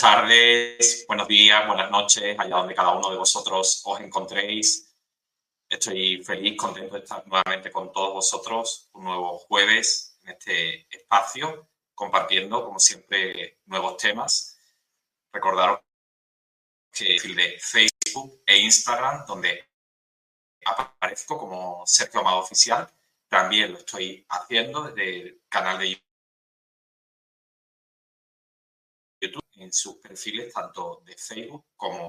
Buenas tardes, buenos días, buenas noches, allá donde cada uno de vosotros os encontréis. Estoy feliz, contento de estar nuevamente con todos vosotros un nuevo jueves en este espacio, compartiendo, como siempre, nuevos temas. Recordaros que de Facebook e Instagram, donde aparezco como Sergio Amado Oficial, también lo estoy haciendo desde el canal de YouTube en sus perfiles tanto de Facebook como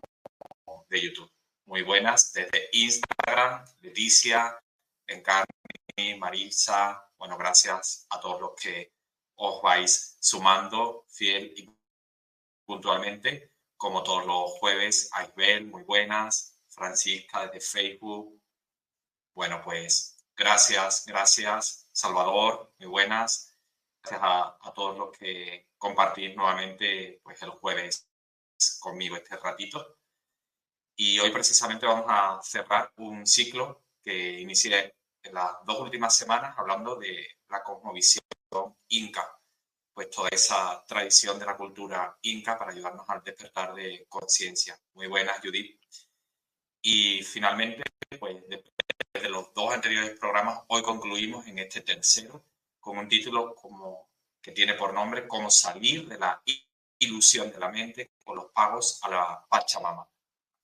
de YouTube. Muy buenas desde Instagram, Leticia, Encarni, Marisa. Bueno, gracias a todos los que os vais sumando fiel y puntualmente, como todos los jueves. Aisbel, muy buenas. Francisca desde Facebook. Bueno, pues gracias, gracias. Salvador, muy buenas. Gracias a, a todos los que compartir nuevamente pues, el jueves conmigo este ratito. Y hoy precisamente vamos a cerrar un ciclo que inicié en las dos últimas semanas hablando de la cosmovisión inca, pues toda esa tradición de la cultura inca para ayudarnos al despertar de conciencia. Muy buenas, Judith. Y finalmente, pues después de los dos anteriores programas, hoy concluimos en este tercero con un título como que tiene por nombre Cómo salir de la ilusión de la mente con los pagos a la Pachamama.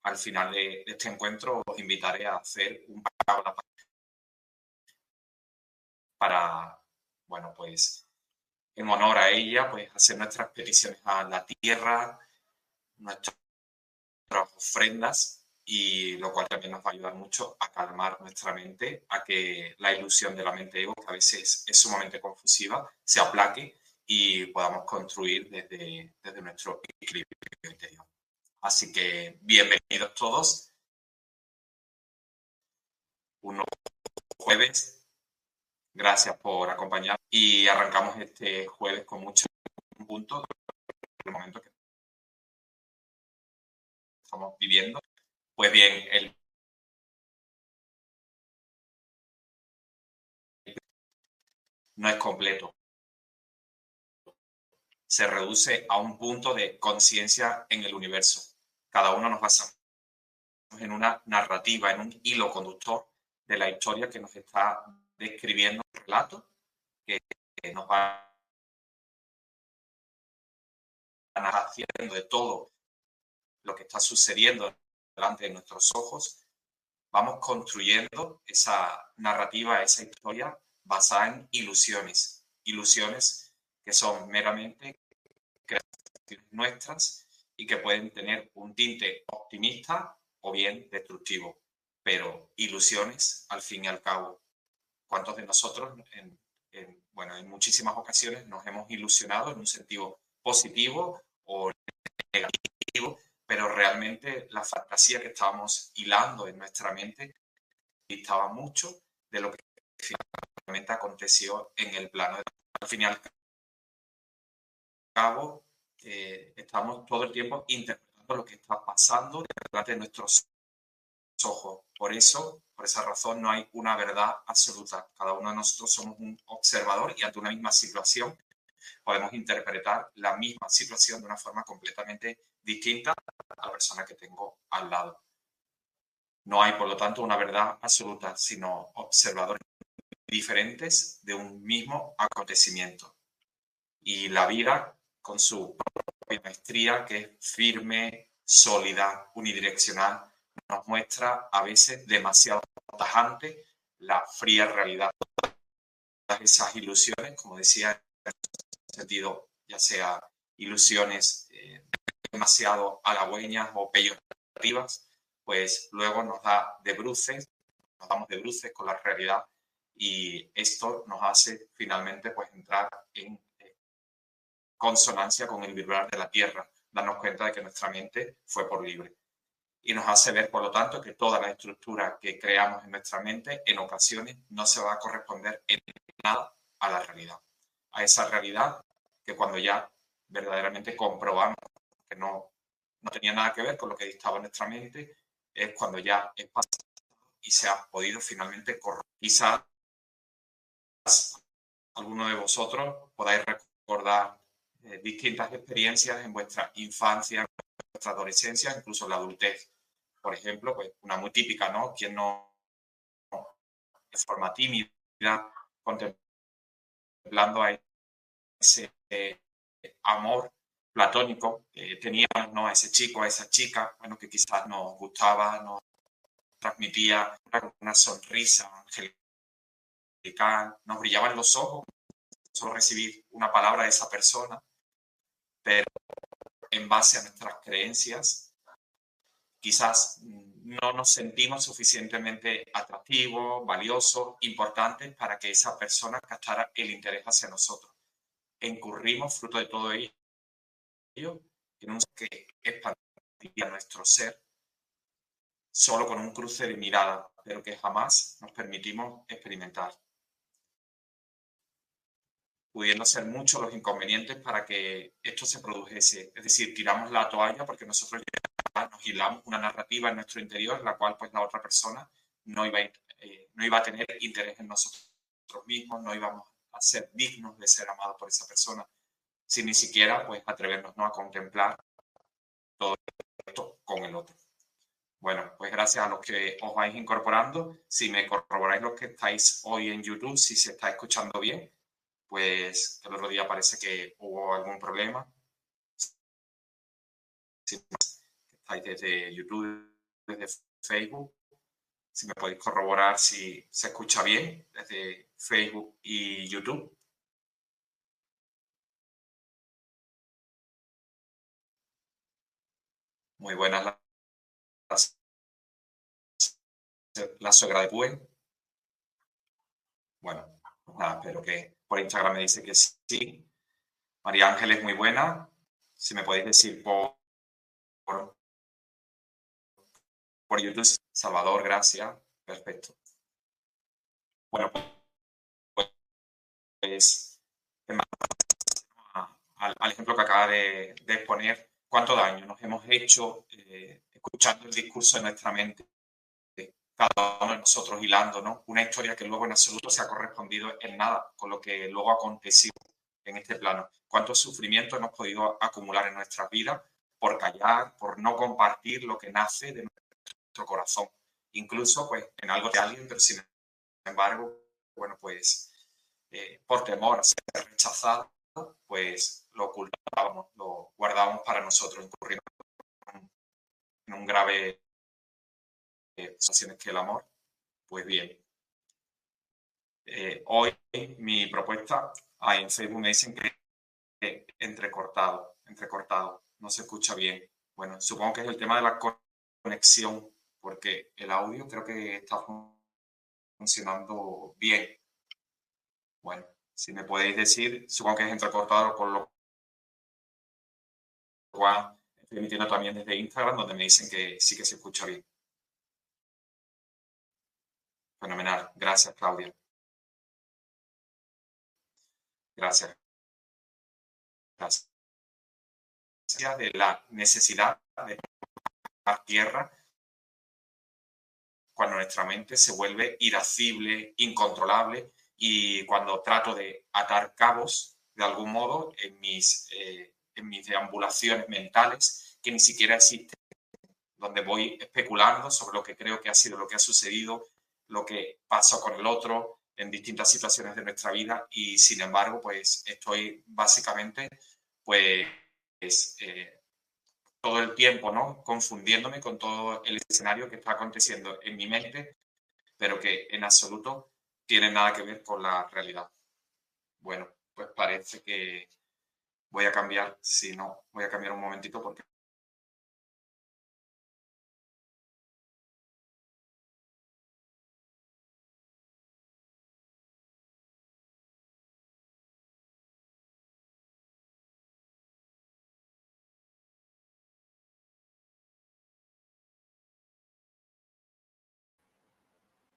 Al final de, este encuentro os invitaré a hacer un pago a la para, bueno, pues en honor a ella, pues hacer nuestras peticiones a la tierra, nuestras ofrendas y lo cual también nos va a ayudar mucho a calmar nuestra mente, a que la ilusión de la mente ego, que a veces es sumamente confusiva, se aplaque y podamos construir desde, desde nuestro equilibrio interior. Así que bienvenidos todos. Un jueves. Gracias por acompañarnos y arrancamos este jueves con mucho punto el momento que estamos viviendo pues bien, el no es completo. Se reduce a un punto de conciencia en el universo. Cada uno nos basa en una narrativa, en un hilo conductor de la historia que nos está describiendo el relato, que nos va narración de todo lo que está sucediendo delante de nuestros ojos, vamos construyendo esa narrativa, esa historia basada en ilusiones, ilusiones que son meramente creaciones nuestras y que pueden tener un tinte optimista o bien destructivo, pero ilusiones al fin y al cabo. ¿Cuántos de nosotros, en, bueno, en muchísimas ocasiones nos hemos ilusionado en un sentido positivo o negativo, pero realmente la fantasía que estábamos hilando en nuestra mente distaba mucho de lo que finalmente aconteció en el plano. Al fin y al cabo, eh, estamos todo el tiempo interpretando lo que está pasando delante de nuestros ojos. Por eso, por esa razón, no hay una verdad absoluta. Cada uno de nosotros somos un observador y ante una misma situación podemos interpretar la misma situación de una forma completamente distinta a la persona que tengo al lado. No hay, por lo tanto, una verdad absoluta, sino observadores diferentes de un mismo acontecimiento. Y la vida, con su propia maestría, que es firme, sólida, unidireccional, nos muestra a veces demasiado tajante la fría realidad. Esas ilusiones, como decía, sentido, ya sea ilusiones eh, demasiado halagüeñas o peyorativas, pues luego nos da de bruces, nos damos de bruces con la realidad y esto nos hace finalmente pues entrar en eh, consonancia con el vibrar de la tierra, darnos cuenta de que nuestra mente fue por libre. Y nos hace ver, por lo tanto, que toda la estructura que creamos en nuestra mente en ocasiones no se va a corresponder en nada a la realidad. A esa realidad que cuando ya verdaderamente comprobamos que no, no tenía nada que ver con lo que dictaba nuestra mente, es cuando ya es pasado y se ha podido finalmente correr. Quizás alguno de vosotros podáis recordar eh, distintas experiencias en vuestra infancia, en vuestra adolescencia, incluso en la adultez. Por ejemplo, pues una muy típica, ¿no? Quien no, de forma tímida, contemplando a ese eh, amor platónico que teníamos, ¿no? A ese chico, a esa chica, bueno, que quizás nos gustaba, nos transmitía una sonrisa angelical, nos brillaban los ojos, solo recibir una palabra de esa persona, pero en base a nuestras creencias, quizás no nos sentimos suficientemente atractivos, valiosos, importantes para que esa persona captara el interés hacia nosotros. Incurrimos, fruto de todo ello, en un que expandía nuestro ser solo con un cruce de mirada, pero que jamás nos permitimos experimentar. Pudiendo ser muchos los inconvenientes para que esto se produjese. Es decir, tiramos la toalla porque nosotros ya nos hilamos una narrativa en nuestro interior, la cual pues la otra persona no iba, eh, no iba a tener interés en nosotros mismos, no íbamos a ser dignos de ser amados por esa persona, sin ni siquiera pues atrevernos ¿no? a contemplar todo esto con el otro. Bueno, pues gracias a los que os vais incorporando. Si me corroboráis los que estáis hoy en YouTube, si se está escuchando bien, pues el otro día parece que hubo algún problema. Si estáis desde YouTube, desde Facebook, si me podéis corroborar si se escucha bien desde Facebook y YouTube. Muy buenas la suegra de Pue. Bueno, nada, espero que por Instagram me dice que sí. María Ángel es muy buena. Si me podéis decir por, YouTube. Salvador, gracias. Perfecto. Bueno, pues al, ejemplo que acaba de, exponer, ¿cuánto daño nos hemos hecho eh, escuchando el discurso de nuestra mente? cada uno de nosotros hilando, ¿no? Una historia que luego en absoluto se ha correspondido en nada con lo que luego ha acontecido en este plano. ¿Cuántos sufrimientos hemos podido acumular en nuestras vidas por callar, por no compartir lo que nace de corazón? Incluso, pues, en algo de alguien, pero sin embargo, bueno, pues, eh, por temor a ser rechazado, pues lo ocultábamos, lo guardábamos para nosotros, incurriendo en un grave eh, que el amor. Pues bien, eh, hoy mi propuesta, ah, en Facebook me dicen que entrecortado, entrecortado, no se escucha bien. Bueno, supongo que es el tema de la conexión, porque el audio creo que está funcionando bien. Bueno, si me podéis decir, supongo que es entrecortado con lo cual estoy emitiendo también desde Instagram, donde me dicen que sí que se escucha bien. Fenomenal. Gracias, Claudia. Gracias. Gracias. De la necesidad de tierra cuando nuestra mente se vuelve irascible, incontrolable y cuando trato de atar cabos de algún modo en mis, eh, en mis deambulaciones mentales que ni siquiera existen, donde voy especulando sobre lo que creo que ha sido lo que ha sucedido, lo que pasó con el otro en distintas situaciones de nuestra vida y sin embargo pues estoy básicamente pues eh, todo el tiempo no confundiéndome con todo el escenario que está aconteciendo en mi mente pero que en absoluto tiene nada que ver con la realidad. Bueno, pues parece que voy a cambiar, si no, voy a cambiar un momentito porque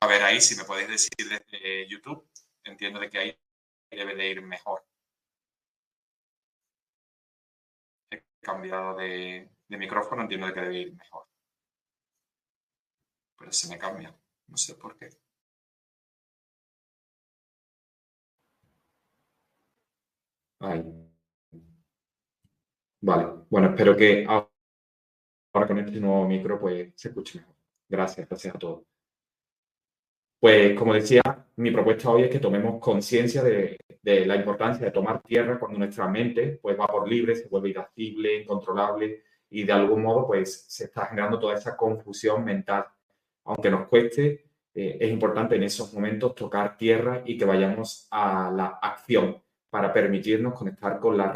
A ver ahí, si me podéis decir desde YouTube, entiendo de que ahí debe de ir mejor. He cambiado de, micrófono, entiendo de que debe ir mejor. Pero se me cambia, no sé por qué. Ahí. Vale, bueno, espero que ahora con este nuevo micro pues se escuche mejor. Gracias, gracias a todos. Pues como decía, mi propuesta hoy es que tomemos conciencia de, la importancia de tomar tierra cuando nuestra mente pues va por libre, se vuelve irascible, incontrolable y de algún modo pues se está generando toda esa confusión mental. Aunque nos cueste, eh, es importante en esos momentos tocar tierra y que vayamos a la acción para permitirnos conectar con la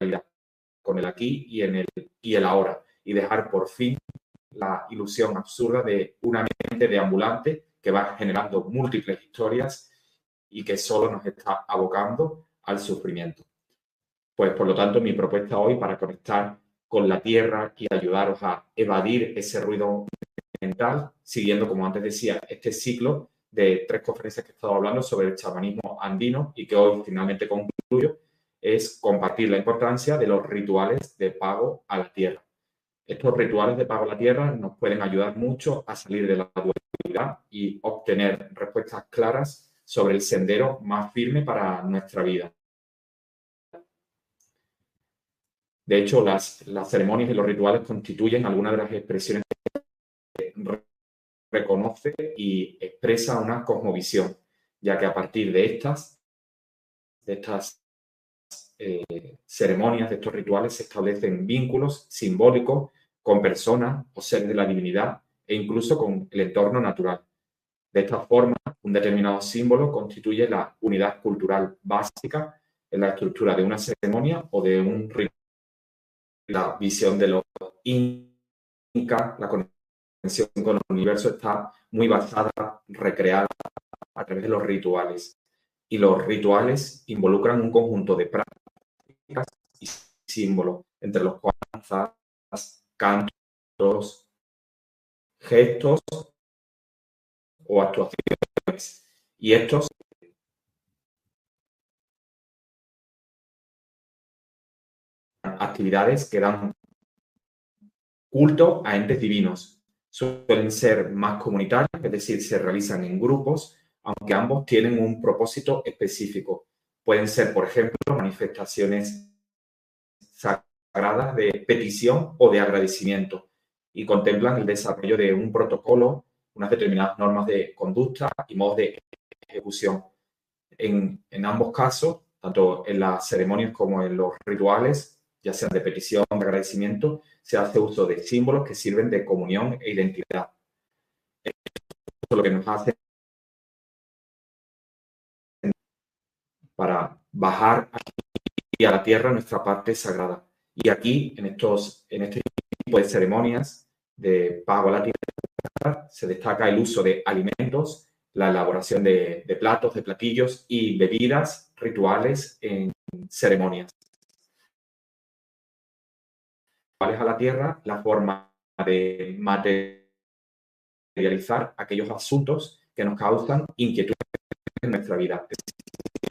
realidad, con el aquí y, en el, y el ahora y dejar por fin la ilusión absurda de una mente de ambulante que va generando múltiples historias y que solo nos está abocando al sufrimiento. Pues por lo tanto, mi propuesta hoy para conectar con la tierra y ayudaros a evadir ese ruido mental, siguiendo, como antes decía, este ciclo de tres conferencias que he estado hablando sobre el chamanismo andino y que hoy finalmente concluyo, es compartir la importancia de los rituales de pago a la tierra. Estos rituales de pago a la tierra nos pueden ayudar mucho a salir de la y obtener respuestas claras sobre el sendero más firme para nuestra vida. De hecho, las, las ceremonias y los rituales constituyen algunas de las expresiones que reconoce y expresa una cosmovisión, ya que a partir de estas, de estas eh, ceremonias, de estos rituales, se establecen vínculos simbólicos con personas o seres de la divinidad e incluso con el entorno natural. De esta forma, un determinado símbolo constituye la unidad cultural básica en la estructura de una ceremonia o de un ritual. La visión de los incas, la conexión con el universo está muy basada, recreada a través de los rituales. Y los rituales involucran un conjunto de prácticas y símbolos, entre los cuales cantos, gestos o actuaciones. Y estos actividades que dan culto a entes divinos. Suelen ser más comunitarios, es decir, se realizan en grupos, aunque ambos tienen un propósito específico. Pueden ser, por ejemplo, manifestaciones de petición o de agradecimiento y contemplan el desarrollo de un protocolo, unas determinadas normas de conducta y modos de ejecución. En, ambos casos tanto en las ceremonias como en los rituales, ya sean de petición, de agradecimiento, se hace uso de símbolos que sirven de comunión e identidad. Eso es lo que nos hace para bajar aquí a la tierra nuestra parte sagrada. Y aquí, en, estos, en este tipo de ceremonias de pago a la tierra, se destaca el uso de alimentos, la elaboración de, de platos, de platillos y bebidas rituales en ceremonias. a la tierra la forma de materializar aquellos asuntos que nos causan inquietud en nuestra vida.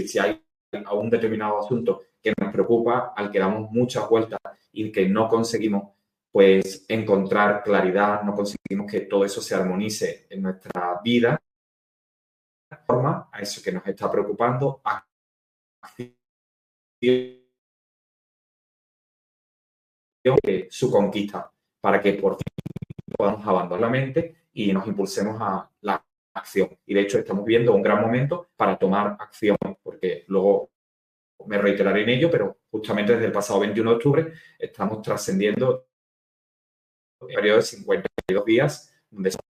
si hay un determinado asunto que nos preocupa, al que damos muchas vueltas y que no conseguimos pues encontrar claridad, no conseguimos que todo eso se armonice en nuestra vida, forma a eso que nos está preocupando, su conquista para que por fin podamos abandonar la mente y nos impulsemos a la acción. Y de hecho estamos viendo un gran momento para tomar acción, porque luego me reiteraré en ello, pero justamente desde el pasado 21 de octubre estamos trascendiendo periodo de 52 días donde estamos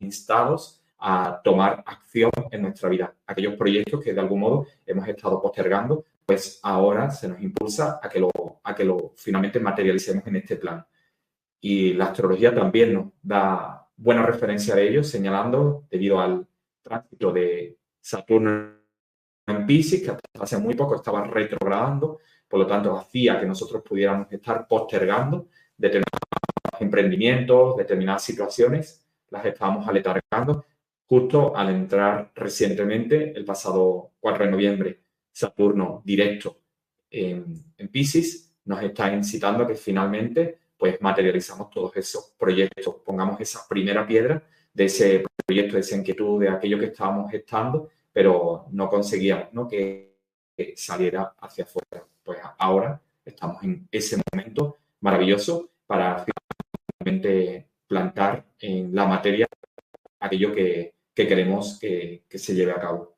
instados a tomar acción en nuestra vida. Aquellos proyectos que de algún modo hemos estado postergando, pues ahora se nos impulsa a que lo, a que lo finalmente materialicemos en este plan. Y la astrología también nos da buena referencia de ello, señalando, debido al tránsito de Saturno en Pisces, que hasta hace muy poco estaba retrogradando, por lo tanto hacía que nosotros pudiéramos estar postergando determinados emprendimientos, determinadas situaciones, las estábamos aletargando justo al entrar recientemente, el pasado 4 de noviembre, Saturno directo en, en Pisces, nos está incitando a que finalmente pues materializamos todos esos proyectos, pongamos esa primera piedra de ese proyecto, de esa inquietud, de aquello que estábamos gestando, pero no conseguíamos ¿no? Que, que saliera hacia afuera. Pues ahora estamos en ese momento maravilloso para finalmente plantar en la materia aquello que, que queremos que, que, se lleve a cabo.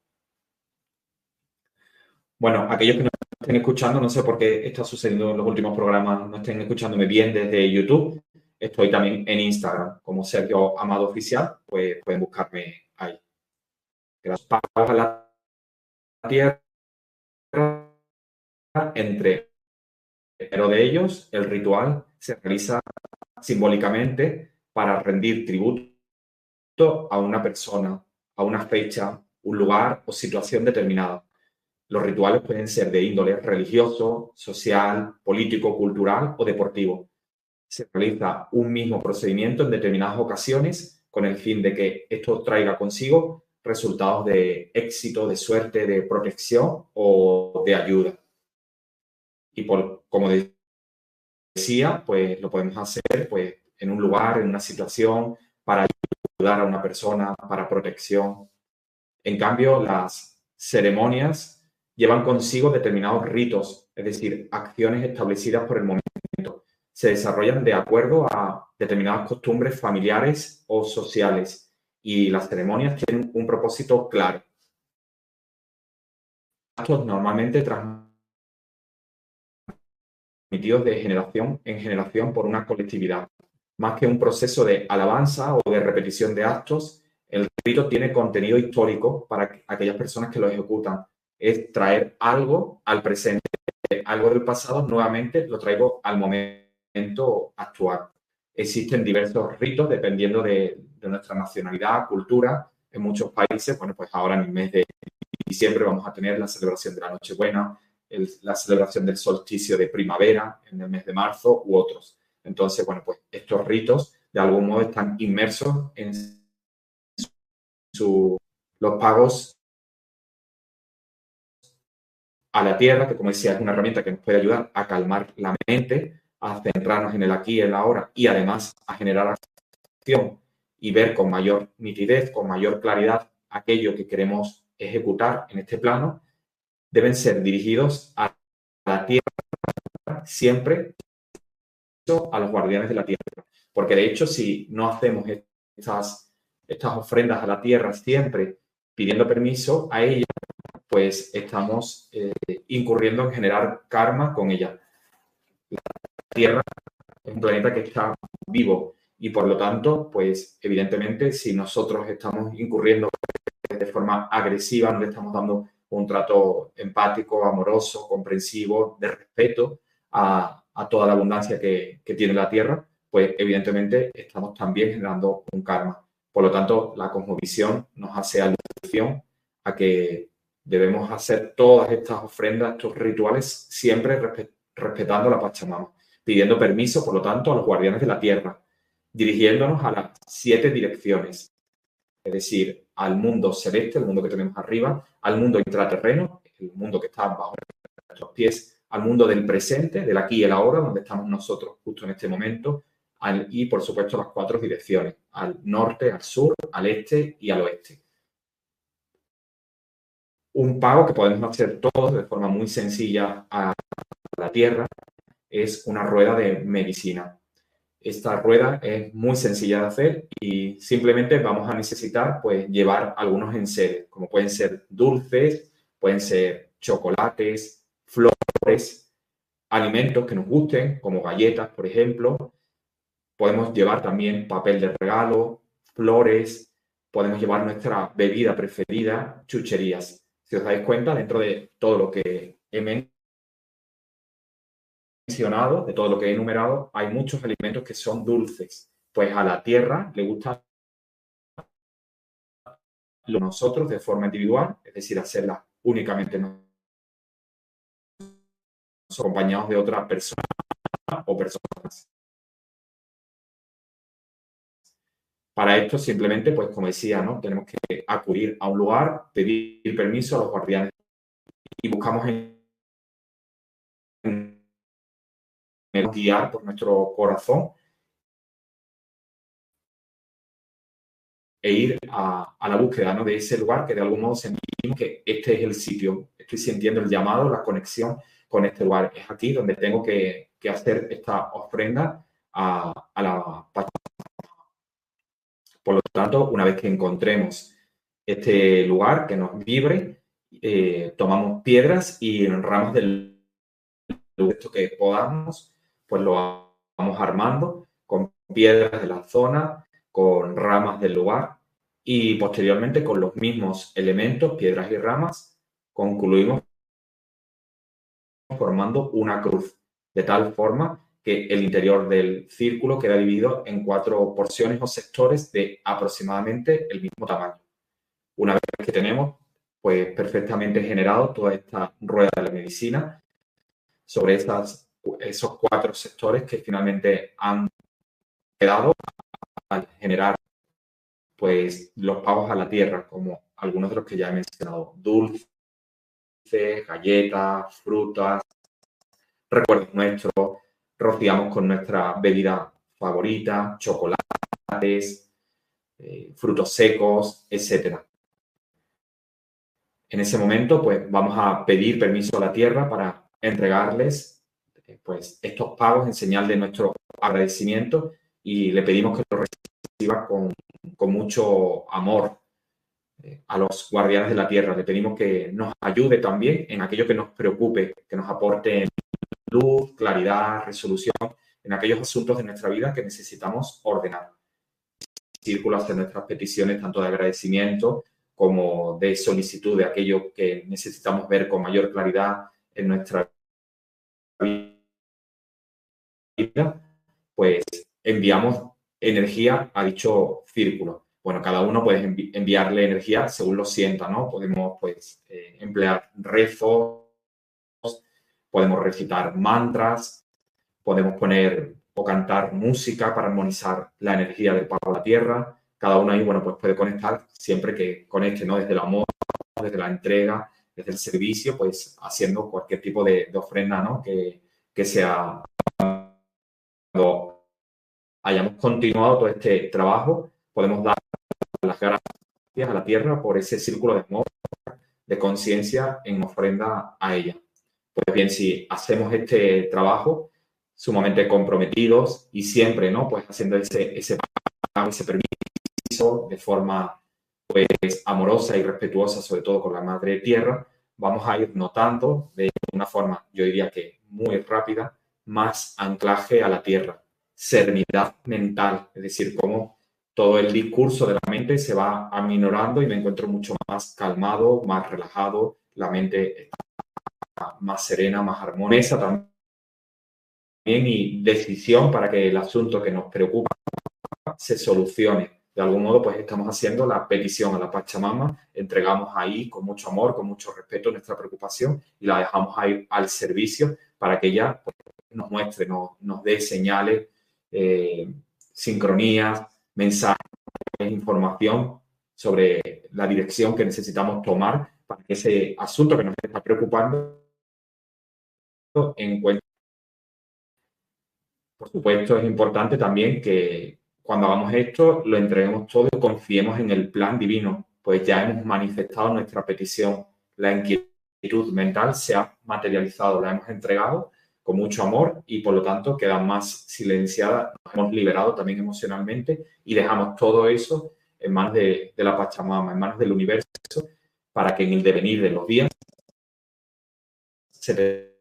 Bueno, aquellos que nos estén escuchando, no sé por qué está sucediendo en los últimos programas, no estén escuchándome bien desde YouTube, estoy también en Instagram como Sergio Amado Oficial, pues pueden buscarme ahí. Gracias. Para la tierra entre pero de ellos, el ritual se realiza simbólicamente para rendir tributo a una persona, a una fecha, un lugar o situación determinada. Los rituales pueden ser de índole religioso, social, político, cultural o deportivo. Se realiza un mismo procedimiento en determinadas ocasiones con el fin de que esto traiga consigo resultados de éxito, de suerte, de protección o de ayuda. Y por, como decía, pues lo podemos hacer pues, en un lugar, en una situación, para ayudar a una persona, para protección. En cambio, las ceremonias llevan consigo determinados ritos, es decir, acciones establecidas por el momento. Se desarrollan de acuerdo a determinadas costumbres familiares o sociales y las ceremonias tienen un propósito claro. Estos normalmente transmitidos de generación en generación por una colectividad. Más que un proceso de alabanza o de repetición de actos, el rito tiene contenido histórico para aquellas personas que lo ejecutan. Es traer algo al presente, algo del pasado, nuevamente lo traigo al momento actual. Existen diversos ritos dependiendo de, de nuestra nacionalidad, cultura. En muchos países, bueno, pues ahora en el mes de diciembre vamos a tener la celebración de la Nochebuena, la celebración del solsticio de primavera en el mes de marzo u otros. Entonces, bueno, pues estos ritos de algún modo están inmersos en los pagos a la tierra, que como decía es una herramienta que nos puede ayudar a calmar la mente, a centrarnos en el aquí y el ahora y además a generar acción y ver con mayor nitidez, con mayor claridad aquello que queremos ejecutar en este plano, deben ser dirigidos a la tierra siempre a los guardianes de la tierra. Porque de hecho, si no hacemos estas, estas ofrendas a la tierra siempre pidiendo permiso a ella, pues estamos eh, incurriendo en generar karma con ella. La Tierra es un planeta que está vivo y por lo tanto, pues evidentemente si nosotros estamos incurriendo de forma agresiva, no le estamos dando un trato empático, amoroso, comprensivo, de respeto a, toda la abundancia que, tiene la Tierra, pues evidentemente estamos también generando un karma. Por lo tanto, la cosmovisión nos hace alusión a que debemos hacer todas estas ofrendas, estos rituales, siempre respetando la Pachamama, pidiendo permiso, por lo tanto, a los guardianes de la tierra, dirigiéndonos a las siete direcciones, es decir, al mundo celeste, el mundo que tenemos arriba, al mundo intraterreno, el mundo que está bajo nuestros pies, al mundo del presente, del aquí y el ahora, donde estamos nosotros justo en este momento, y por supuesto las cuatro direcciones, al norte, al sur, al este y al oeste. Un pago que podemos hacer todos de forma muy sencilla a la Tierra es una rueda de medicina. Esta rueda es muy sencilla de hacer y simplemente vamos a necesitar pues llevar algunos enseres, como pueden ser dulces, pueden ser chocolates, flores, alimentos que nos gusten, como galletas, por ejemplo, Podemos llevar también papel de regalo, flores, podemos llevar nuestra bebida preferida, chucherías. Si os dais cuenta, dentro de todo lo que he mencionado, de todo lo que he enumerado, hay muchos alimentos que son dulces. Pues a la tierra le gusta nosotros de forma individual, es decir, hacerla únicamente acompañados de otra persona o personas. Para esto simplemente, pues como decía, ¿no? Tenemos que acudir a un lugar, pedir permiso a los guardianes y buscamos en, guiar por nuestro corazón e ir a, la búsqueda ¿no? de ese lugar que de algún modo sentimos que este es el sitio, estoy sintiendo el llamado, la conexión con este lugar. Es aquí donde tengo que, hacer esta ofrenda a, a la por lo tanto, una vez que encontremos este lugar que nos vibre, eh, tomamos piedras y ramas del lugar que podamos, pues lo vamos armando con piedras de la zona, con ramas del lugar y posteriormente con los mismos elementos, piedras y ramas, concluimos formando una cruz, de tal forma que el interior del círculo queda dividido en cuatro porciones o sectores de aproximadamente el mismo tamaño. Una vez que tenemos pues perfectamente generado toda esta rueda de la medicina sobre esas, esos cuatro sectores que finalmente han quedado al generar pues los pagos a la tierra, como algunos de los que ya he mencionado, dulces, galletas, frutas, recuerdos nuestros, rociamos con nuestra bebida favorita, chocolates, eh, frutos secos, etc. En ese momento, pues vamos a pedir permiso a la tierra para entregarles pues, estos pagos en señal de nuestro agradecimiento y le pedimos que lo reciba con, con mucho amor eh, a los guardianes de la tierra. Le pedimos que nos ayude también en aquello que nos preocupe, que nos aporte luz, claridad, resolución en aquellos asuntos de nuestra vida que necesitamos ordenar. Círculos de nuestras peticiones, tanto de agradecimiento como de solicitud de aquello que necesitamos ver con mayor claridad en nuestra vida, pues enviamos energía a dicho círculo. Bueno, cada uno puede enviarle energía según lo sienta, ¿no? Podemos, pues, eh, emplear rezos, podemos recitar mantras, podemos poner o cantar música para armonizar la energía del pago a la tierra. Cada uno ahí, bueno, pues puede conectar siempre que conecte, ¿no? Desde el amor, desde la entrega, desde el servicio, pues haciendo cualquier tipo de, ofrenda, ¿no? Que, que sea cuando hayamos continuado todo este trabajo, podemos dar las gracias a la tierra por ese círculo de conciencia en ofrenda a ella. Pues bien, si hacemos este trabajo sumamente comprometidos y siempre, ¿no? Pues haciendo ese, ese, ese permiso de forma pues amorosa y respetuosa, sobre todo con la madre tierra, vamos a ir notando de una forma, yo diría que muy rápida, más anclaje a la tierra, serenidad mental, es decir, cómo todo el discurso de la mente se va aminorando y me encuentro mucho más calmado, más relajado, la mente está más serena, más armoniosa también y decisión para que el asunto que nos preocupa se solucione. De algún modo, pues estamos haciendo la petición a la Pachamama, entregamos ahí con mucho amor, con mucho respeto nuestra preocupación y la dejamos ahí al servicio para que ella pues, nos muestre, nos, dé señales, eh, sincronías, mensajes, información sobre la dirección que necesitamos tomar para que ese asunto que nos está preocupando encuentre. Por supuesto, es importante también que cuando hagamos esto, lo entreguemos todo y confiemos en el plan divino, pues ya hemos manifestado nuestra petición. La inquietud mental se ha materializado, la hemos entregado con mucho amor y por lo tanto queda más silenciada, nos hemos liberado también emocionalmente y dejamos todo eso en manos de, la Pachamama, en manos del universo, para que en el devenir de los días se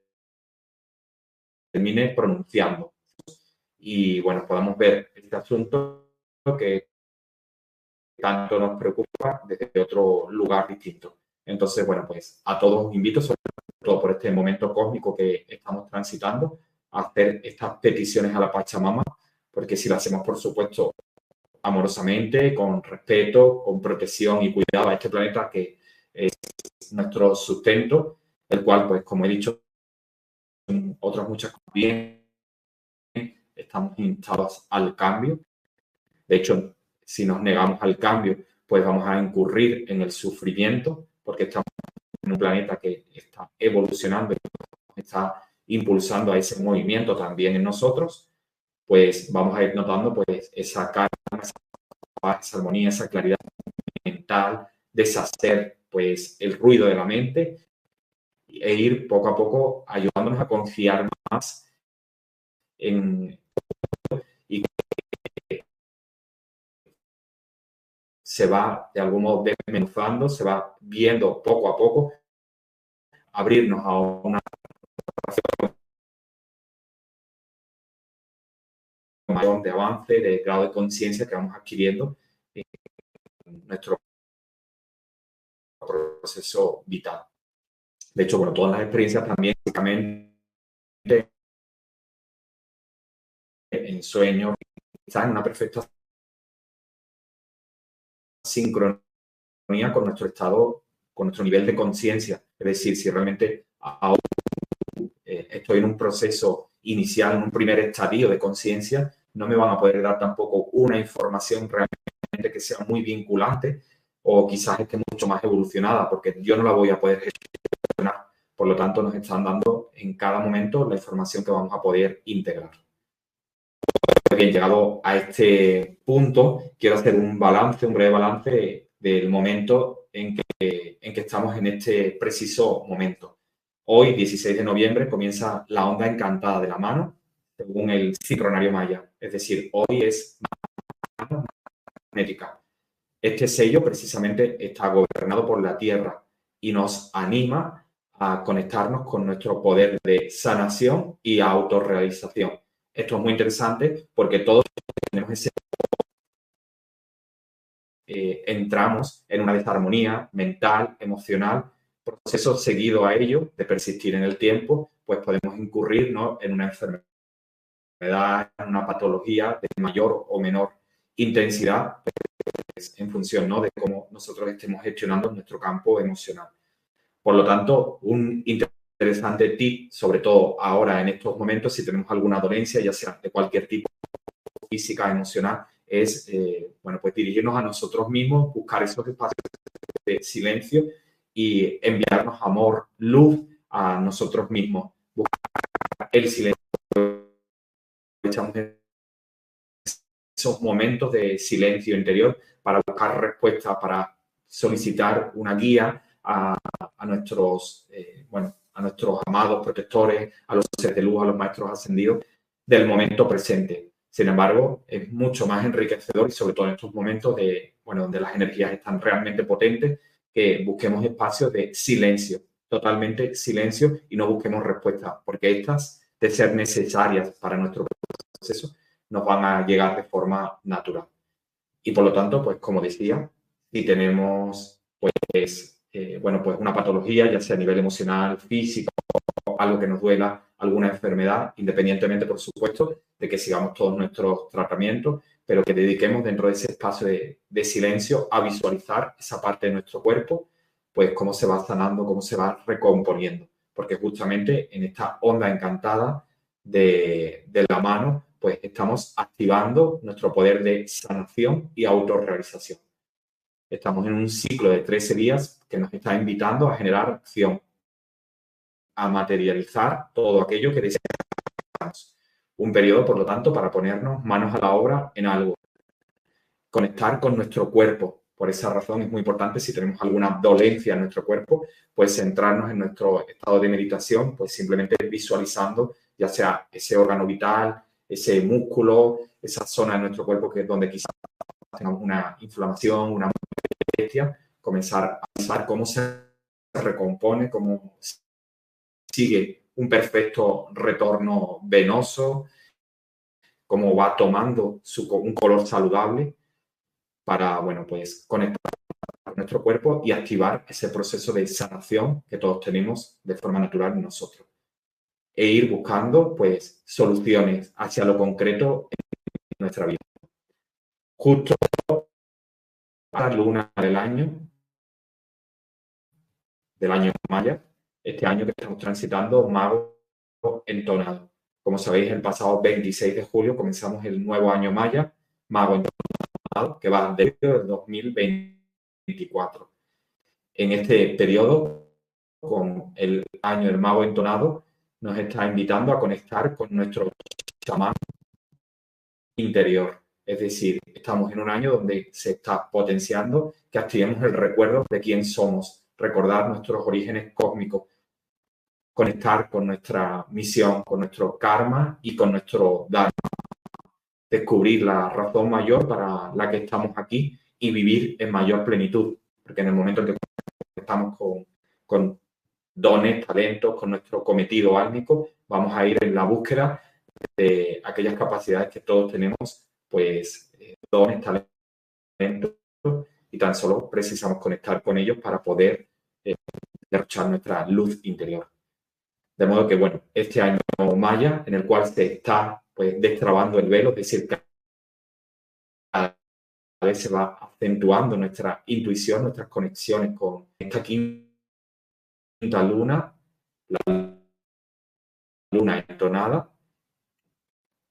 termine pronunciando. Y bueno, podamos ver este asunto que tanto nos preocupa desde otro lugar distinto. Entonces, bueno, pues a todos os invito, sobre todo por este momento cósmico que estamos transitando, hacer estas peticiones a la Pachamama, porque si lo hacemos, por supuesto, amorosamente, con respeto, con protección y cuidado a este planeta que es nuestro sustento, el cual, pues, como he dicho, en otras muchas bien estamos instados al cambio. De hecho, si nos negamos al cambio, pues vamos a incurrir en el sufrimiento, porque estamos en un planeta que está evolucionando, está impulsando a ese movimiento también en nosotros, pues vamos a ir notando pues esa calma, esa armonía, esa claridad mental, deshacer pues el ruido de la mente e ir poco a poco ayudándonos a confiar más en y se va de algún modo desmenuzando, se va viendo poco a poco, abrirnos a una mayor de avance, de grado de conciencia que vamos adquiriendo en nuestro proceso vital. De hecho, bueno, todas las experiencias también, en sueños, están en una perfecta sincronía con nuestro estado, con nuestro nivel de conciencia. Es decir, si realmente eh, estoy en un proceso inicial, en un primer estadio de conciencia, no me van a poder dar tampoco una información realmente que sea muy vinculante o quizás esté mucho más evolucionada, porque yo no la voy a poder gestionar. Por lo tanto, nos están dando en cada momento la información que vamos a poder integrar. Bien, llegado a este punto, quiero hacer un balance, un breve balance del momento en que, estamos en este preciso momento. Hoy, 16 de noviembre, comienza la onda encantada de la mano, según el sincronario maya. Es decir, hoy es magnética. Este sello precisamente está gobernado por la Tierra y nos anima a conectarnos con nuestro poder de sanación y autorrealización. Esto es muy interesante porque todos tenemos ese... Eh, entramos en una desarmonía mental, emocional, proceso seguido a ello de persistir en el tiempo, pues podemos incurrir en una enfermedad, en una patología de mayor o menor intensidad pues, en función ¿no? de cómo nosotros estemos gestionando nuestro campo emocional. Por lo tanto, un interesante tip, sobre todo ahora en estos momentos, si tenemos alguna dolencia, ya sea de cualquier tipo, física, emocional, es, eh, bueno, pues dirigirnos a nosotros mismos, buscar esos espacios de silencio y enviarnos amor, luz a nosotros mismos. Buscar el silencio. Echamos esos momentos de silencio interior para buscar respuestas, para solicitar una guía a, nuestros, eh, bueno, a nuestros amados protectores, a los seres de luz, a los maestros ascendidos del momento presente. Sin embargo, es mucho más enriquecedor y sobre todo en estos momentos de, bueno, donde las energías están realmente potentes, que busquemos espacios de silencio, totalmente silencio y no busquemos respuestas, porque estas, de ser necesarias para nuestro proceso, nos van a llegar de forma natural. Y por lo tanto, pues como decía, si tenemos pues, eh, bueno, pues una patología, ya sea a nivel emocional, físico, algo que nos duela, alguna enfermedad, independientemente, por supuesto, de que sigamos todos nuestros tratamientos, pero que dediquemos dentro de ese espacio de, silencio a visualizar esa parte de nuestro cuerpo, pues cómo se va sanando, cómo se va recomponiendo. Porque justamente en esta onda encantada de, de la mano, pues estamos activando nuestro poder de sanación y autorrealización. Estamos en un ciclo de 13 días que nos está invitando a generar acción, a materializar todo aquello que deseamos. Un periodo, por lo tanto, para ponernos manos a la obra en algo. Conectar con nuestro cuerpo. Por esa razón es muy importante si tenemos alguna dolencia en nuestro cuerpo, pues centrarnos en nuestro estado de meditación, pues simplemente visualizando ya sea ese órgano vital, ese músculo, esa zona de nuestro cuerpo que es donde quizás tengamos una inflamación, una molestia, comenzar a pensar cómo se recompone, cómo sigue un perfecto retorno venoso, cómo va tomando su, un color saludable para, bueno, pues conectar con nuestro cuerpo y activar ese proceso de sanación que todos tenemos de forma natural nosotros. E ir buscando, pues, soluciones hacia lo concreto en nuestra vida. Justo la luna del año, del año maya, este año que estamos transitando, mago entonado. Como sabéis, el pasado 26 de julio comenzamos el nuevo año maya, mago entonado, que va desde el 2024. En este periodo, con el año del mago entonado, nos está invitando a conectar con nuestro chamán interior. Es decir, estamos en un año donde se está potenciando que activemos el recuerdo de quién somos, recordar nuestros orígenes cósmicos, conectar con nuestra misión, con nuestro karma y con nuestro dharma. Descubrir la razón mayor para la que estamos aquí y vivir en mayor plenitud. Porque en el momento en que estamos con, dones, talentos, con nuestro cometido álmico, vamos a ir en la búsqueda de aquellas capacidades que todos tenemos, pues eh, dones, talentos, y tan solo precisamos conectar con ellos para poder eh, derrochar nuestra luz interior. De modo que, bueno, este año Maya, en el cual se está pues, destrabando el velo, es decir, cada vez se va acentuando nuestra intuición, nuestras conexiones con esta quinta luna, la luna entonada,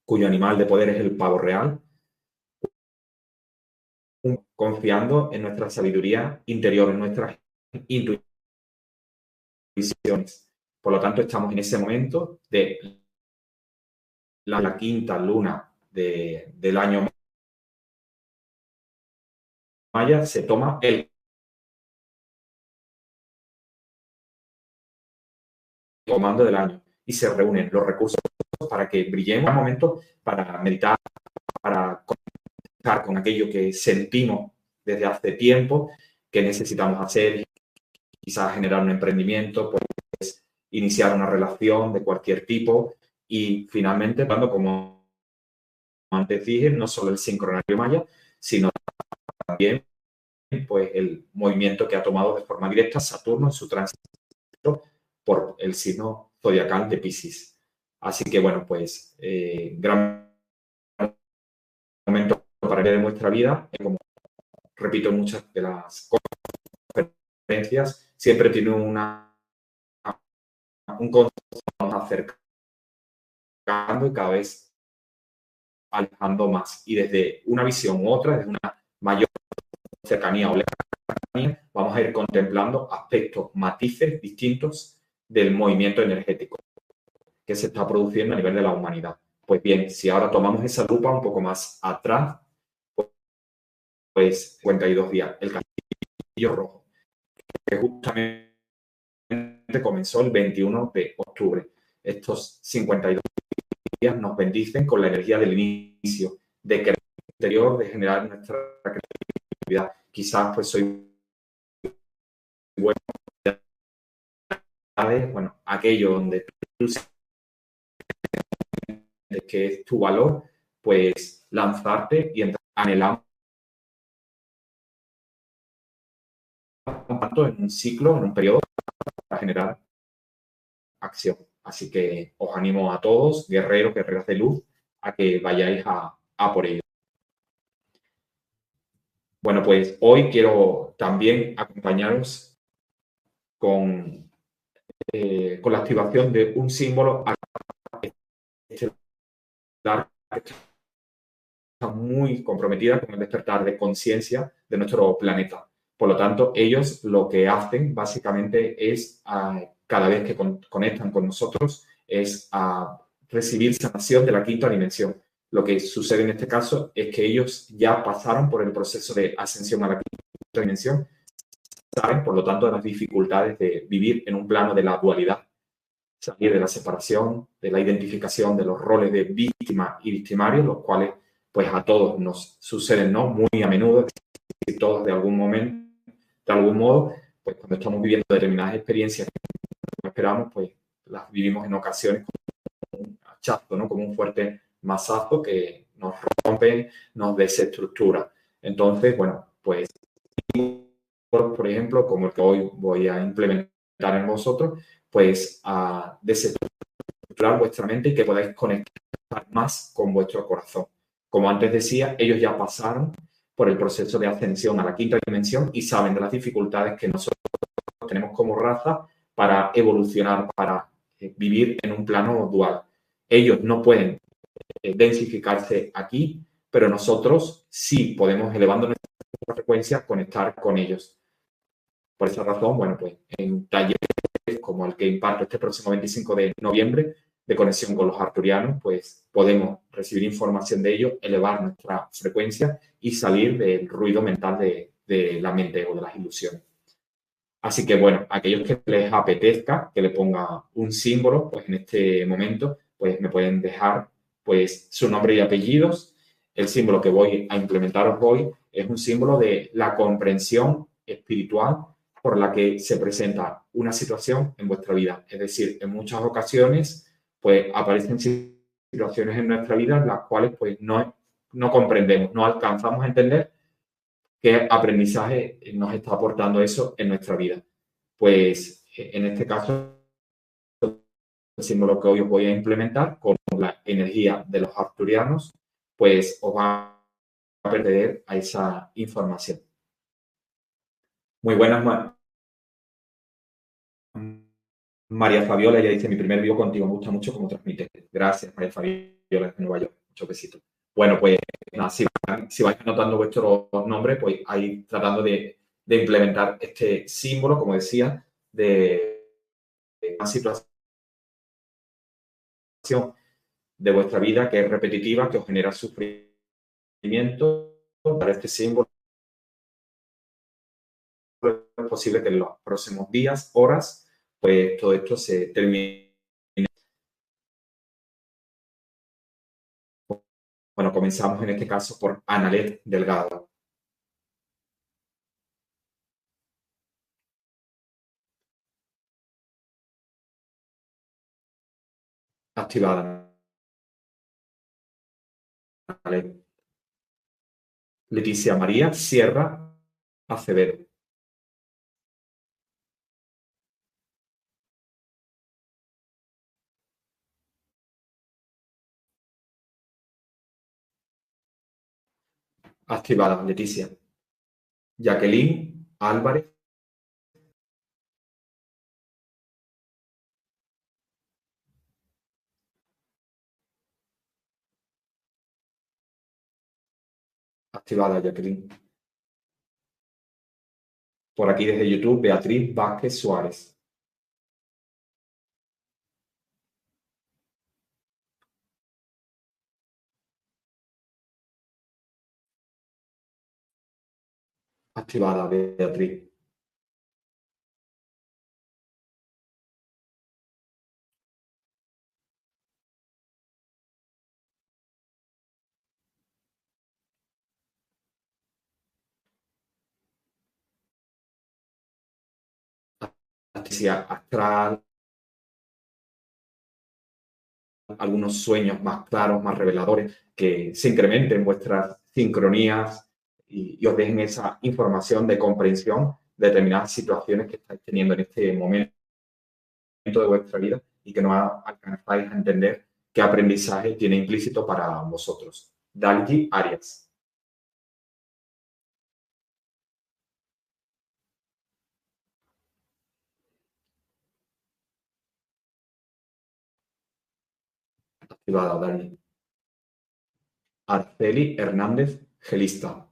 cuyo animal de poder es el pavo real, confiando en nuestra sabiduría interior, en nuestras intuiciones. Por lo tanto, estamos en ese momento de la, quinta luna del año maya, se toma el comando del año y se reúnen los recursos para que brillemos. Un momento para meditar, para conectar con aquello que sentimos desde hace tiempo que necesitamos hacer, quizás generar un emprendimiento, iniciar una relación de cualquier tipo y finalmente, cuando como antes dije, no solo el sincronario maya, sino también pues, el movimiento que ha tomado de forma directa Saturno en su tránsito por el signo zodiacal de Pisces. Así que bueno, pues eh, gran momento para de nuestra vida, como repito muchas de las conferencias, siempre tiene una un concepto vamos acercando y cada vez alejando más. Y desde una visión u otra, desde una mayor cercanía o lejanía, vamos a ir contemplando aspectos, matices distintos del movimiento energético que se está produciendo a nivel de la humanidad. Pues bien, si ahora tomamos esa lupa un poco más atrás, pues 52 días, el castillo rojo, que justamente comenzó el 21 de octubre. Estos 52 días nos bendicen con la energía del inicio, de que interior, de generar nuestra creatividad. Quizás pues soy bueno, bueno aquello donde tú que es tu valor, pues lanzarte y anhelamos en un ciclo, en un periodo generar acción. Así que os animo a todos, guerreros, guerreras de luz, a que vayáis a, por ello. Bueno, pues hoy quiero también acompañaros con, eh, con la activación de un símbolo está muy comprometida con el despertar de conciencia de nuestro planeta. Por lo tanto, ellos lo que hacen básicamente es, ah, cada vez que conectan con nosotros, es a ah, recibir sanación de la quinta dimensión. Lo que sucede en este caso es que ellos ya pasaron por el proceso de ascensión a la quinta dimensión, saben, por lo tanto, de las dificultades de vivir en un plano de la dualidad salir de la separación, de la identificación de los roles de víctima y victimario, los cuales pues a todos nos suceden, ¿no? Muy a menudo, todos de algún momento, de algún modo, pues cuando estamos viviendo determinadas experiencias que no esperamos, pues las vivimos en ocasiones como un hachazo, ¿no? Como un fuerte masazo que nos rompe, nos desestructura. Entonces, bueno, pues por ejemplo, como el que hoy voy a implementar en vosotros, pues a desestructurar vuestra mente y que podáis conectar más con vuestro corazón. Como antes decía, ellos ya pasaron por el proceso de ascensión a la quinta dimensión y saben de las dificultades que nosotros tenemos como raza para evolucionar, para eh, vivir en un plano dual. Ellos no pueden eh, densificarse aquí, pero nosotros sí podemos, elevando nuestra frecuencia, conectar con ellos. Por esa razón, bueno, pues en talleres como el que imparto este próximo 25 de noviembre, de conexión con los arturianos, pues podemos recibir información de ellos, elevar nuestra frecuencia y salir del ruido mental de, de la mente o de las ilusiones. Así que bueno, aquellos que les apetezca que le ponga un símbolo, pues en este momento, pues me pueden dejar pues su nombre y apellidos. El símbolo que voy a implementaros hoy es un símbolo de la comprensión espiritual por la que se presenta una situación en vuestra vida. Es decir, en muchas ocasiones, pues aparecen situaciones en nuestra vida en las cuales pues no, no comprendemos, no alcanzamos a entender qué aprendizaje nos está aportando eso en nuestra vida. Pues en este caso, el símbolo que hoy os voy a implementar con la energía de los arturianos, pues os va a perder a esa información. Muy buenas, María Fabiola. Ella dice: Mi primer vivo contigo me gusta mucho cómo transmite. Gracias, María Fabiola, de Nueva York. Muchos besitos. Bueno, pues si, vais anotando vuestros nombres, pues ahí tratando de, implementar este símbolo, como decía, de, una situación de vuestra vida que es repetitiva, que os genera sufrimiento. Para este símbolo es posible que en los próximos días, horas, pues todo esto se termine. Bueno, comenzamos en este caso por Analet Delgado. Activada. Leticia María Sierra Acevedo. Activada, Leticia. Jacqueline Álvarez. Activada, Jacqueline. Por aquí desde YouTube, Beatriz Vázquez Suárez. activada, Beatriz. astral, algunos sueños más claros, más reveladores, que se incrementen vuestras sincronías, y, os dejen esa información de comprensión de determinadas situaciones que estáis teniendo en este momento de vuestra vida y que no alcanzáis a entender qué aprendizaje tiene implícito para vosotros. Dalgi Arias. Activada, Dani. Arceli Hernández Gelista.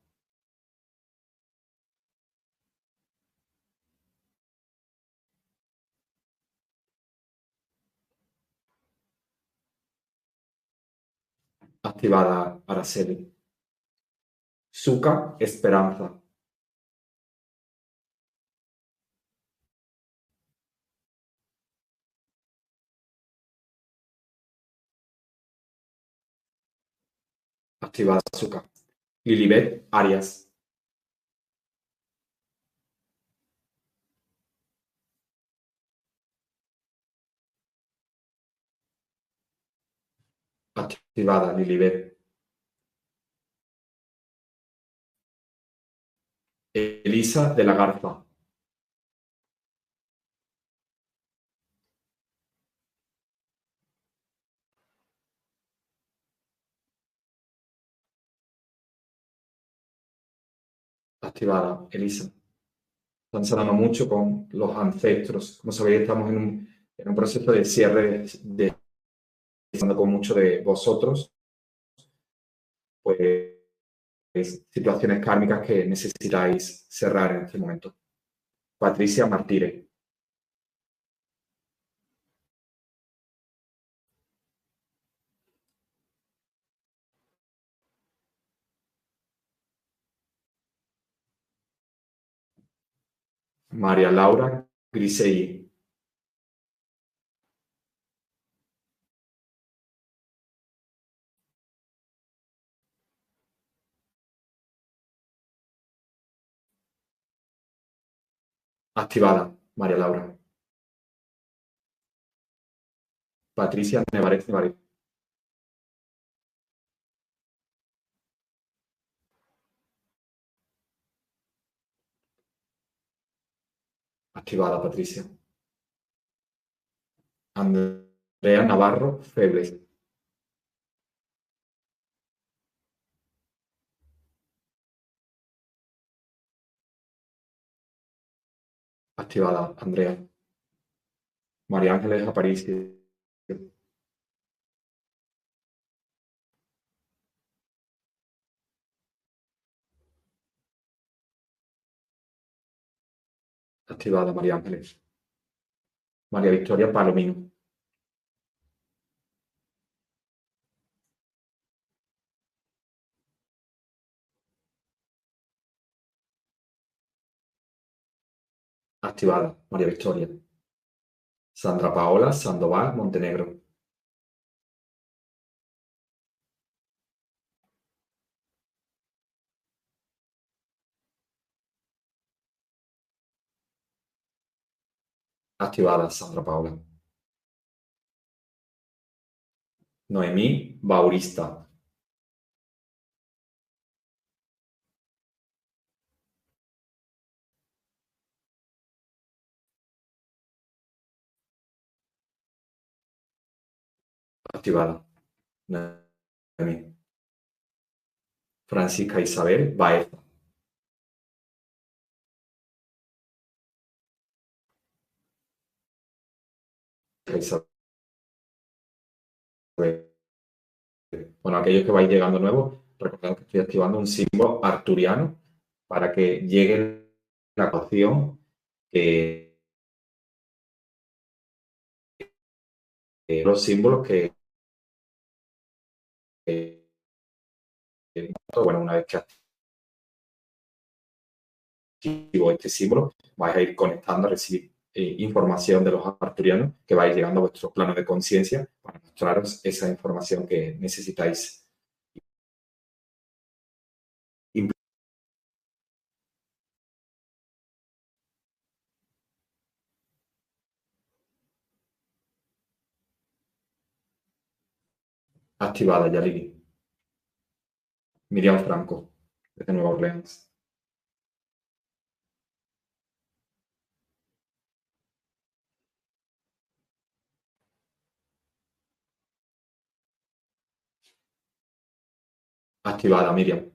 Activada Araceli. Suca Esperanza. Activada Suca. Lilibet Arias. Activada Lilibet. Elisa de la Garza. Activada, Elisa. Están sanando mucho con los ancestros. Como sabéis, estamos en un, en un proceso de cierre de, de con mucho de vosotros. Pues situaciones kármicas que necesitáis cerrar en este momento. Patricia Martire. María Laura Grisei. Activada, María Laura. Patricia Nevarez Nevarez. Activada, Patricia. Andrea Navarro Febles. Activada, Andrea. María Ángeles Aparicio. Activada, María Ángeles. María Victoria Palomino. Activada, María Victoria. Sandra Paola Sandoval Montenegro. Activada, Sandra Paola. Noemí Baurista. Activada. Francisca Isabel Baeza. Bueno, aquellos que vais llegando nuevos, recordad que estoy activando un símbolo arturiano para que llegue la ecuación que los símbolos que, bueno, una vez que activo este símbolo, vais a ir conectando a recibir eh, información de los arturianos que vais llegando a vuestro plano de conciencia para mostraros esa información que necesitáis. Activada ya, Lili. Miriam Franco, desde Nueva Orleans. Activada, Miriam.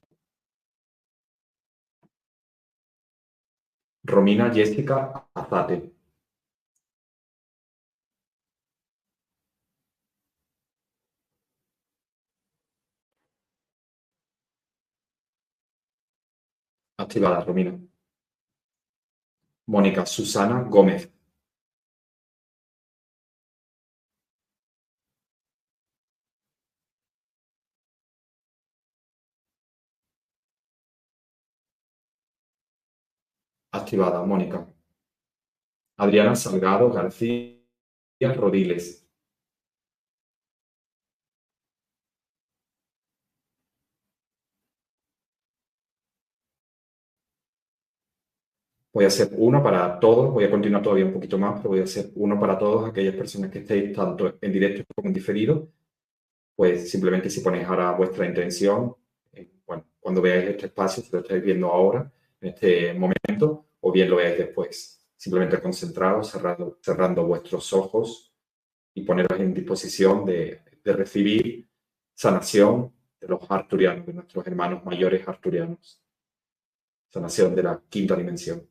Romina Jessica Azate. Activada, Romina. Mónica Susana Gómez. Activada, Mónica. Adriana Salgado García Rodiles. Voy a hacer uno para todos, voy a continuar todavía un poquito más, pero voy a hacer uno para todos aquellas personas que estéis tanto en directo como en diferido. Pues simplemente si ponéis ahora vuestra intención, eh, bueno, cuando veáis este espacio, si lo estáis viendo ahora, en este momento, o bien lo veáis después. Simplemente concentrados, cerrando, cerrando vuestros ojos y poneros en disposición de, de recibir sanación de los arturianos, de nuestros hermanos mayores arturianos. Sanación de la quinta dimensión.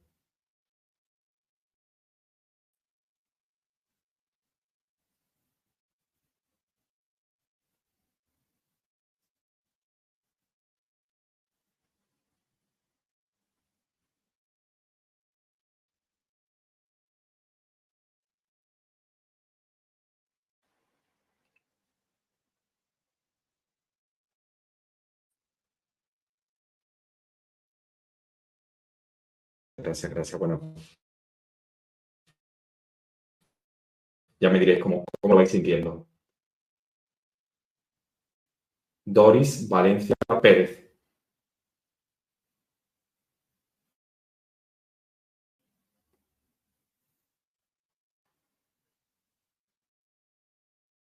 Gracias, gracias. Bueno. Ya me diréis cómo, cómo lo vais sintiendo. Doris Valencia Pérez.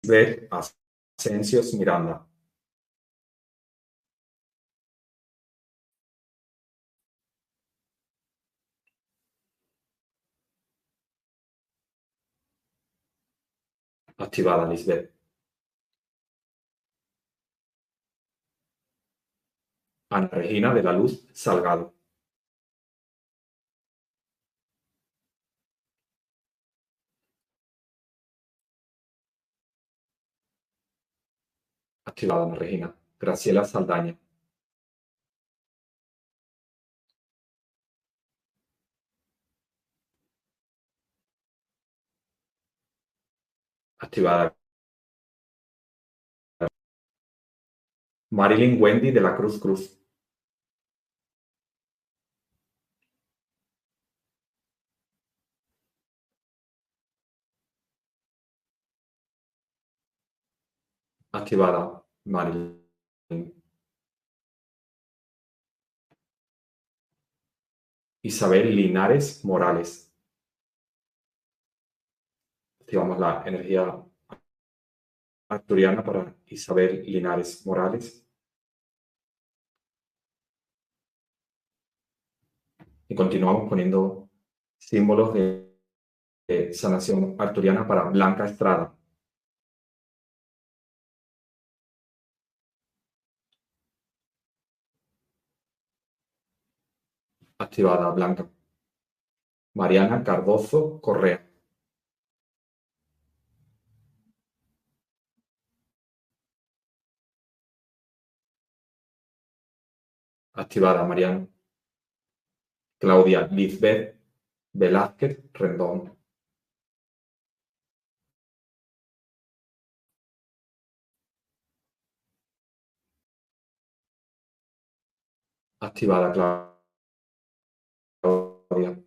Ver Asensios Miranda. Activada, Lisbeth. Ana Regina de la Luz Salgado. Activada, Ana Regina. Graciela Saldaña. Activada. Marilyn Wendy de la Cruz Cruz. Activada, Marilyn. Isabel Linares Morales activamos la energía arturiana para Isabel Linares Morales. Y continuamos poniendo símbolos de, de sanación arturiana para Blanca Estrada. Activada Blanca. Mariana Cardozo Correa. Activada, Mariano. Claudia Lisbeth Velázquez Rendón. Activada, Claudia.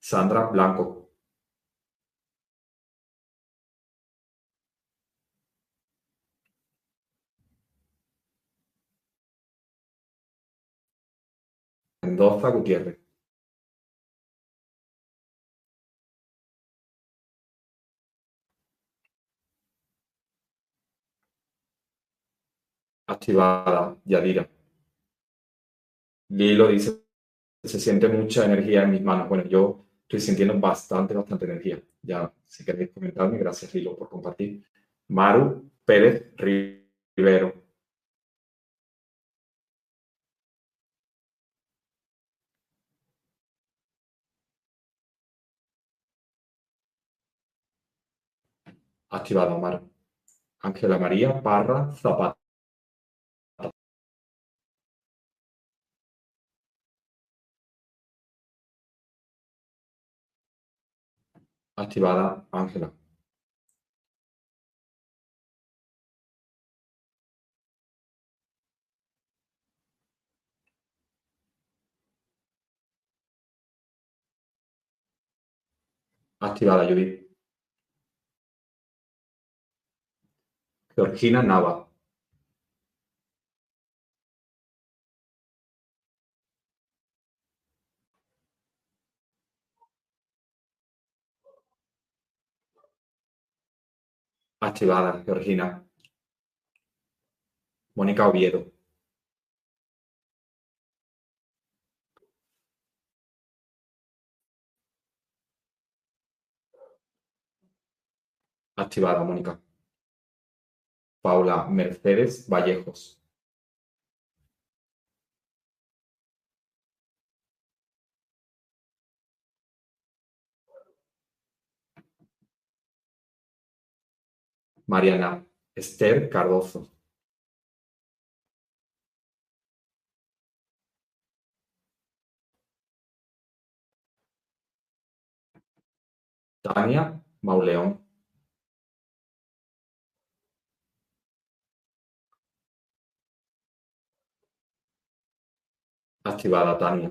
Sandra Blanco. Mendoza Gutiérrez. Activada, Yadira. Lilo dice, se siente mucha energía en mis manos. Bueno, yo estoy sintiendo bastante, bastante energía. Ya, si queréis comentarme, gracias Lilo por compartir. Maru Pérez Rivero. Activada, Maru. Ángela María Parra Zapata. Activada Ángela. Activada Judith. Georgina Nava. Activada, Georgina. Mónica Oviedo. Activada, Mónica. Paula Mercedes Vallejos. Mariana Esther Cardozo. Tania Mauleón. Activada Tania.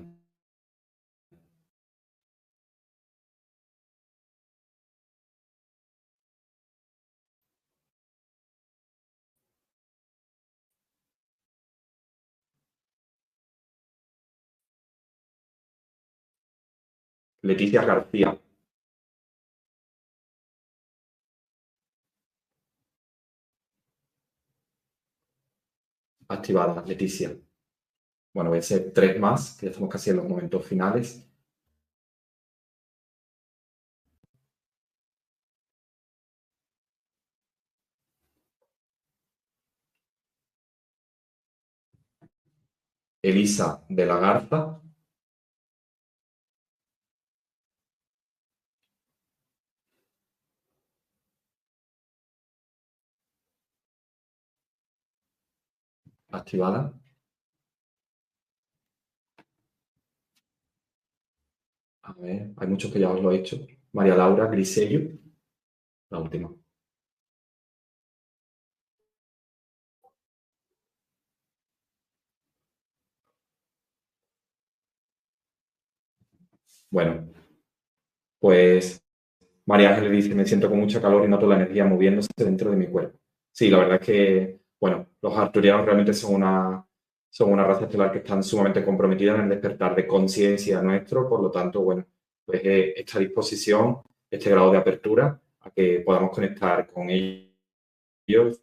Leticia García. Activada, Leticia. Bueno, voy a hacer tres más, que ya estamos casi en los momentos finales. Elisa de la Garza. Activada. A ver, hay muchos que ya os lo he hecho. María Laura Grisello, la última. Bueno, pues María Ángel dice, me siento con mucha calor y noto la energía moviéndose dentro de mi cuerpo. Sí, la verdad es que, bueno, los arturianos realmente son una, son una raza estelar que están sumamente comprometidas en el despertar de conciencia nuestro, por lo tanto, bueno, pues eh, esta disposición, este grado de apertura a que podamos conectar con ellos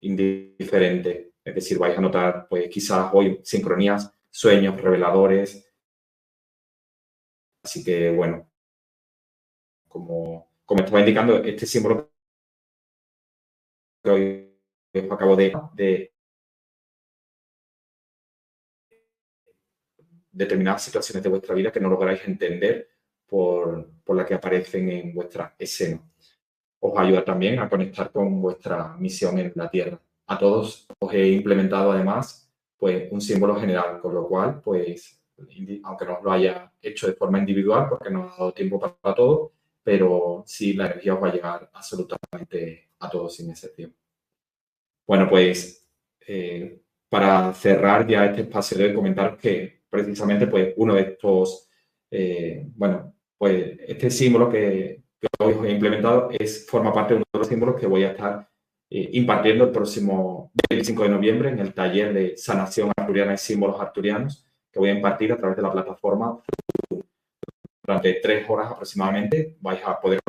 indiferente. Es decir, vais a notar, pues quizás hoy sincronías, sueños reveladores. Así que, bueno, como, como estaba indicando, este símbolo que hoy acabo de, de determinadas situaciones de vuestra vida que no lográis entender por, por la que aparecen en vuestra escena. Os ayuda también a conectar con vuestra misión en la Tierra. A todos os he implementado además pues, un símbolo general, con lo cual, pues, aunque no lo haya hecho de forma individual, porque no ha dado tiempo para todo, pero sí la energía os va a llegar absolutamente a todos sin excepción. Bueno, pues eh, para cerrar ya este espacio de comentar que precisamente pues uno de estos, eh, bueno, pues este símbolo que, hoy he implementado es, forma parte de uno de los símbolos que voy a estar eh, impartiendo el próximo 25 de noviembre en el taller de sanación arturiana y símbolos arturianos que voy a impartir a través de la plataforma durante tres horas aproximadamente. Vais a poder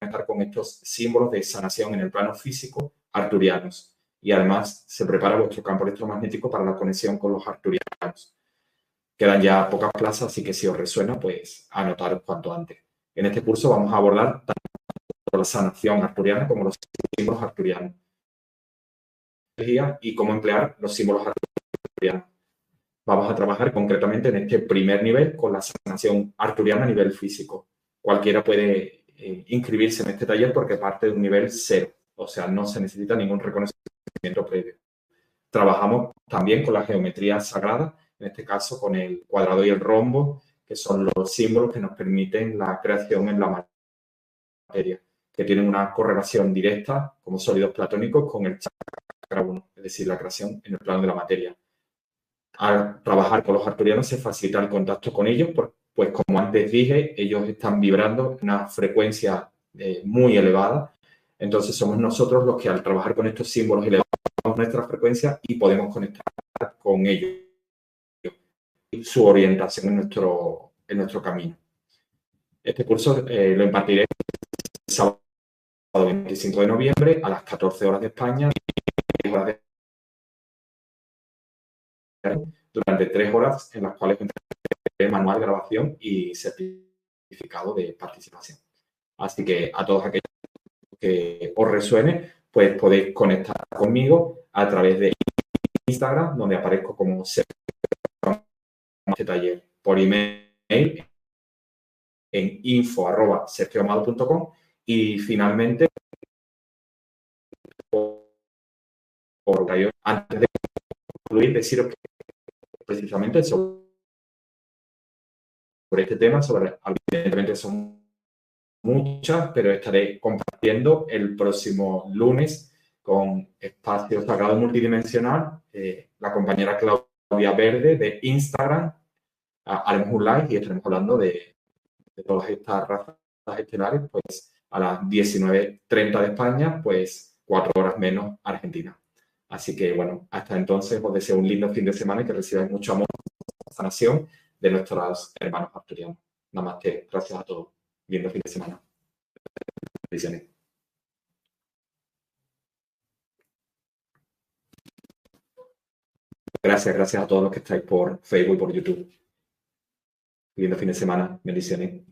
conectar con estos símbolos de sanación en el plano físico arturianos. Y además se prepara vuestro campo electromagnético para la conexión con los arturianos. Quedan ya pocas plazas, así que si os resuena, pues anotaros cuanto antes. En este curso vamos a abordar tanto la sanación arturiana como los símbolos arturianos y cómo emplear los símbolos arturianos. Vamos a trabajar concretamente en este primer nivel con la sanación arturiana a nivel físico. Cualquiera puede eh, inscribirse en este taller porque parte de un nivel cero, o sea, no se necesita ningún reconocimiento Trabajamos también con la geometría sagrada, en este caso con el cuadrado y el rombo, que son los símbolos que nos permiten la creación en la materia, que tienen una correlación directa como sólidos platónicos con el chakra 1, es decir, la creación en el plano de la materia. Al trabajar con los arturianos se facilita el contacto con ellos, pues como antes dije, ellos están vibrando en una frecuencia eh, muy elevada. Entonces somos nosotros los que al trabajar con estos símbolos elevamos nuestra frecuencia y podemos conectar con ellos su orientación en nuestro, en nuestro camino. Este curso eh, lo impartiré el sábado 25 de noviembre a las 14 horas de España durante tres horas en las cuales manual, grabación y certificado de participación. Así que a todos aquellos que os resuene, pues podéis conectar conmigo a través de Instagram, donde aparezco como este taller por email en info.sergioamado.com y finalmente por, antes de concluir deciros que precisamente sobre este tema, sobre muchas, pero estaré compartiendo el próximo lunes con Espacio Sagrado Multidimensional, eh, la compañera Claudia Verde de Instagram haremos un live y estaremos hablando de, todas estas razas estelares, pues a las 19.30 de España, pues cuatro horas menos Argentina. Así que bueno, hasta entonces os deseo un lindo fin de semana y que recibáis mucho amor sanación de nuestros hermanos arturianos. Namaste, gracias a todos. Lindo fin de semana. Gracias, gracias a todos los que estáis por Facebook y por YouTube. Lindo fin de semana. Bendiciones.